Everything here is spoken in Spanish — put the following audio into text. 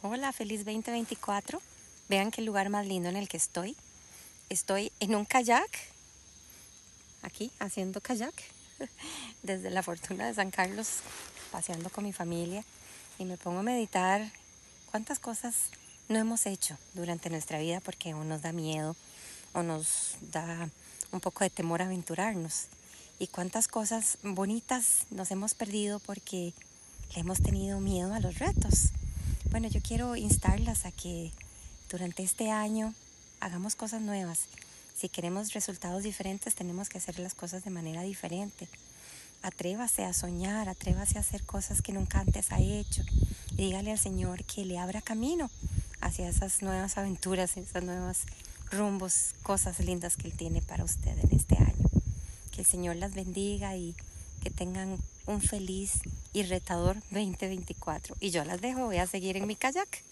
Hola, feliz 2024. Vean qué lugar más lindo en el que estoy. Estoy en un kayak, aquí haciendo kayak, desde la fortuna de San Carlos, paseando con mi familia. Y me pongo a meditar cuántas cosas no hemos hecho durante nuestra vida porque o nos da miedo o nos da un poco de temor a aventurarnos. Y cuántas cosas bonitas nos hemos perdido porque le hemos tenido miedo a los retos. Bueno, yo quiero instarlas a que durante este año hagamos cosas nuevas. Si queremos resultados diferentes, tenemos que hacer las cosas de manera diferente. Atrévase a soñar, atrévase a hacer cosas que nunca antes ha hecho. Dígale al Señor que le abra camino hacia esas nuevas aventuras, esas nuevas rumbos, cosas lindas que Él tiene para usted en este año. Que el Señor las bendiga y que tengan un feliz y retador 2024. Y yo las dejo, voy a seguir en mi kayak.